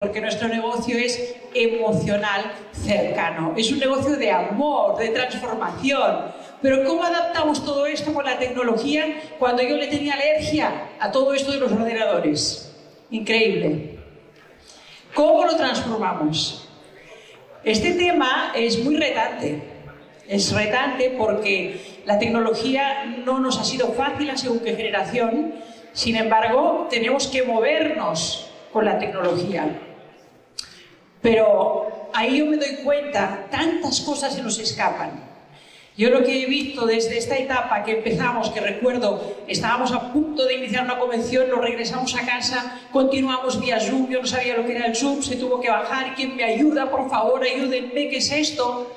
porque nuestro negocio es emocional cercano, es un negocio de amor, de transformación. Pero ¿cómo adaptamos todo esto con la tecnología cuando yo le tenía alergia a todo esto de los ordenadores? Increíble. ¿Cómo lo transformamos? Este tema es muy retante. Es retante porque la tecnología no nos ha sido fácil a según qué generación. Sin embargo, tenemos que movernos con la tecnología. Pero ahí yo me doy cuenta, tantas cosas se nos escapan. Yo lo que he visto desde esta etapa que empezamos, que recuerdo, estábamos a punto de iniciar una convención, nos regresamos a casa, continuamos vía Zoom, yo no sabía lo que era el Zoom, se tuvo que bajar, ¿quién me ayuda? Por favor, ayúdenme, ¿qué es esto?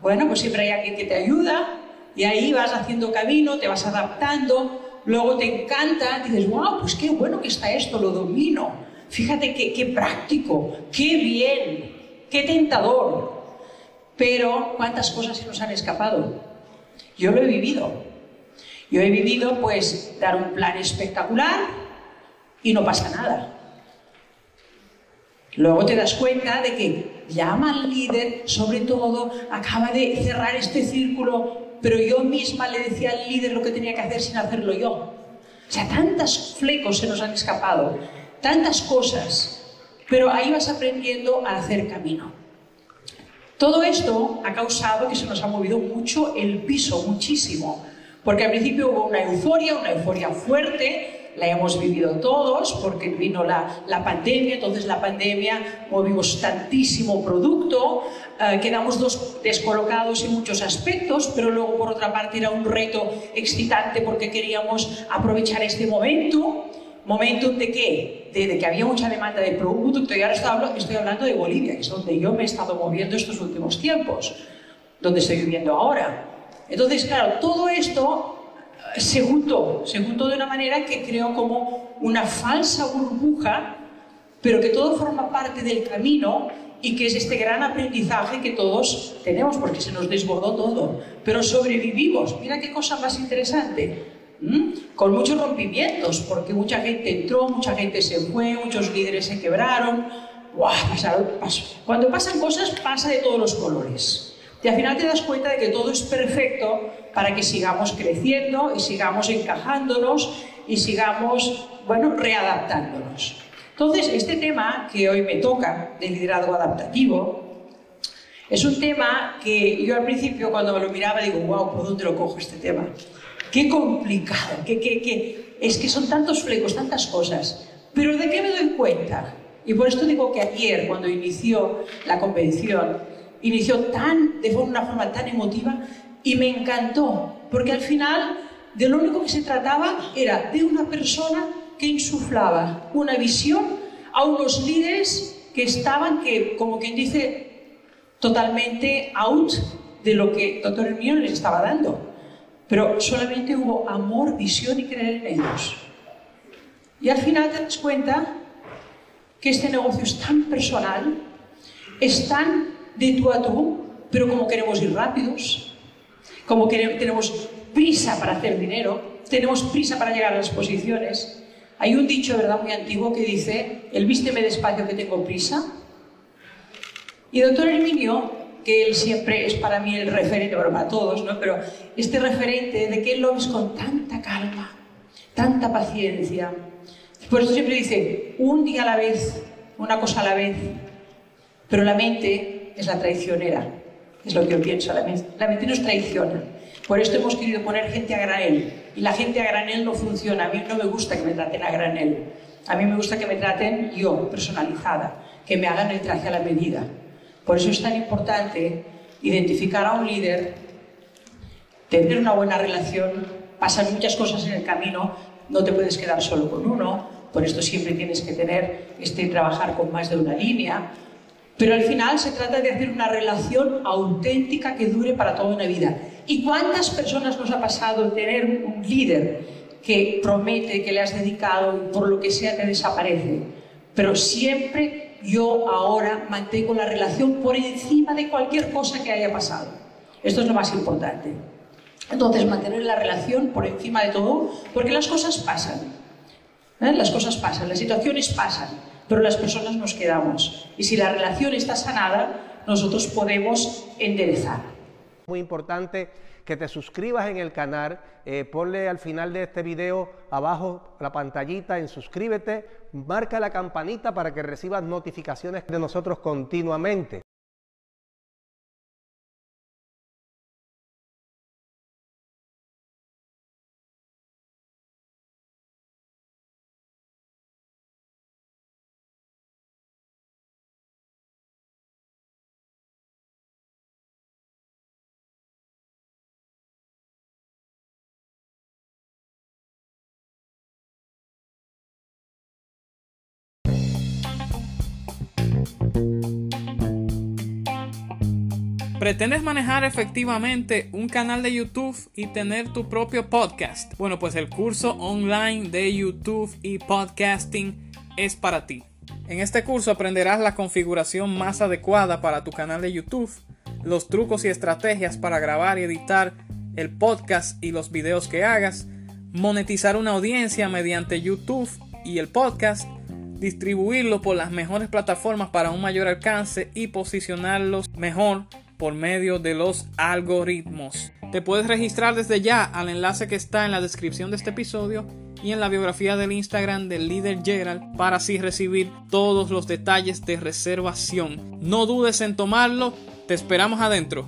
Bueno, pues siempre hay alguien que te ayuda y ahí vas haciendo camino, te vas adaptando, luego te encanta, dices, wow, pues qué bueno que está esto, lo domino Fíjate qué, práctico, qué bien, qué tentador. Pero ¿cuántas cosas se nos han escapado? Yo lo he vivido. Yo he vivido pues dar un plan espectacular y no pasa nada. Luego te das cuenta de que llama al líder, sobre todo, acaba de cerrar este círculo, pero yo misma le decía al líder lo que tenía que hacer sin hacerlo yo. O sea, tantos flecos se nos han escapado tantas cosas, pero ahí vas aprendiendo a hacer camino. Todo esto ha causado que se nos ha movido mucho el piso, muchísimo, porque al principio hubo una euforia, una euforia fuerte, la hemos vivido todos porque vino la, la pandemia, entonces la pandemia movimos tantísimo producto, eh, quedamos dos descolocados en muchos aspectos, pero luego por otra parte era un reto excitante porque queríamos aprovechar este momento momentum de qué? De, que había mucha demanda de producto, y ahora estoy hablando, de Bolivia, que es donde yo me he estado moviendo estos últimos tiempos, donde estoy viviendo ahora. Entonces, claro, todo esto eh, se juntó, se juntó de una manera que creó como una falsa burbuja, pero que todo forma parte del camino y que es este gran aprendizaje que todos tenemos, porque se nos desbordó todo, pero sobrevivimos. Mira qué cosa más interesante con muchos rompimientos, porque mucha gente entró, mucha gente se fue, muchos líderes se quebraron. Cuando pasan cosas, pasa de todos los colores. Y al final te das cuenta de que todo es perfecto para que sigamos creciendo y sigamos encajándonos y sigamos, bueno, readaptándonos. Entonces, este tema que hoy me toca, de liderazgo adaptativo, es un tema que yo al principio cuando me lo miraba digo, wow, ¿por dónde lo cojo este tema? Qué complicado, qué, es que son tantos flecos, tantas cosas. Pero ¿de qué me doy cuenta? Y por esto digo que ayer, cuando inició la convención, inició tan, de una forma tan emotiva y me encantó, porque al final de lo único que se trataba era de una persona que insuflaba una visión a unos líderes que estaban, que como quien dice, totalmente out de lo que Doctor Hermione les estaba dando pero solamente hubo amor, visión y creer en ellos. Y al final te das cuenta que este negocio es tan personal, es tan de tú a tú, pero como queremos ir rápidos, como queremos, tenemos prisa para hacer dinero, tenemos prisa para llegar a las posiciones. Hay un dicho, ¿verdad?, muy antiguo que dice, el vísteme despacio que tengo prisa. Y doctor Herminio que él siempre es para mí el referente, bueno, para todos, ¿no? pero este referente de que él lo ves con tanta calma, tanta paciencia. Por eso siempre dice, un día a la vez, una cosa a la vez, pero la mente es la traicionera, es lo que yo pienso, la mente, la mente nos traiciona. Por esto hemos querido poner gente a granel, y la gente a granel no funciona, a mí no me gusta que me traten a granel, a mí me gusta que me traten yo, personalizada, que me hagan el traje a la medida. Por eso es tan importante identificar a un líder, tener una buena relación, pasan muchas cosas en el camino, no te puedes quedar solo con uno, por esto siempre tienes que tener, este, trabajar con más de una línea, pero al final se trata de hacer una relación auténtica que dure para toda una vida. ¿Y cuántas personas nos ha pasado tener un líder que promete, que le has dedicado y por lo que sea te desaparece? Pero siempre yo ahora mantengo la relación por encima de cualquier cosa que haya pasado. Esto es lo más importante. Entonces, mantener la relación por encima de todo, porque las cosas pasan. ¿eh? Las cosas pasan, las situaciones pasan. pero las personas nos quedamos. Y si la relación está sanada, nosotros podemos enderezar. Muy importante que te suscribas en el canal, eh, ponle al final de este video abajo la pantallita en suscríbete, marca la campanita para que recibas notificaciones de nosotros continuamente. ¿Pretendes manejar efectivamente un canal de YouTube y tener tu propio podcast? Bueno, pues el curso online de YouTube y podcasting es para ti. En este curso aprenderás la configuración más adecuada para tu canal de YouTube, los trucos y estrategias para grabar y editar el podcast y los videos que hagas, monetizar una audiencia mediante YouTube y el podcast, distribuirlo por las mejores plataformas para un mayor alcance y posicionarlos mejor por medio de los algoritmos. Te puedes registrar desde ya al enlace que está en la descripción de este episodio y en la biografía del Instagram del líder Gerald para así recibir todos los detalles de reservación. No dudes en tomarlo, te esperamos adentro.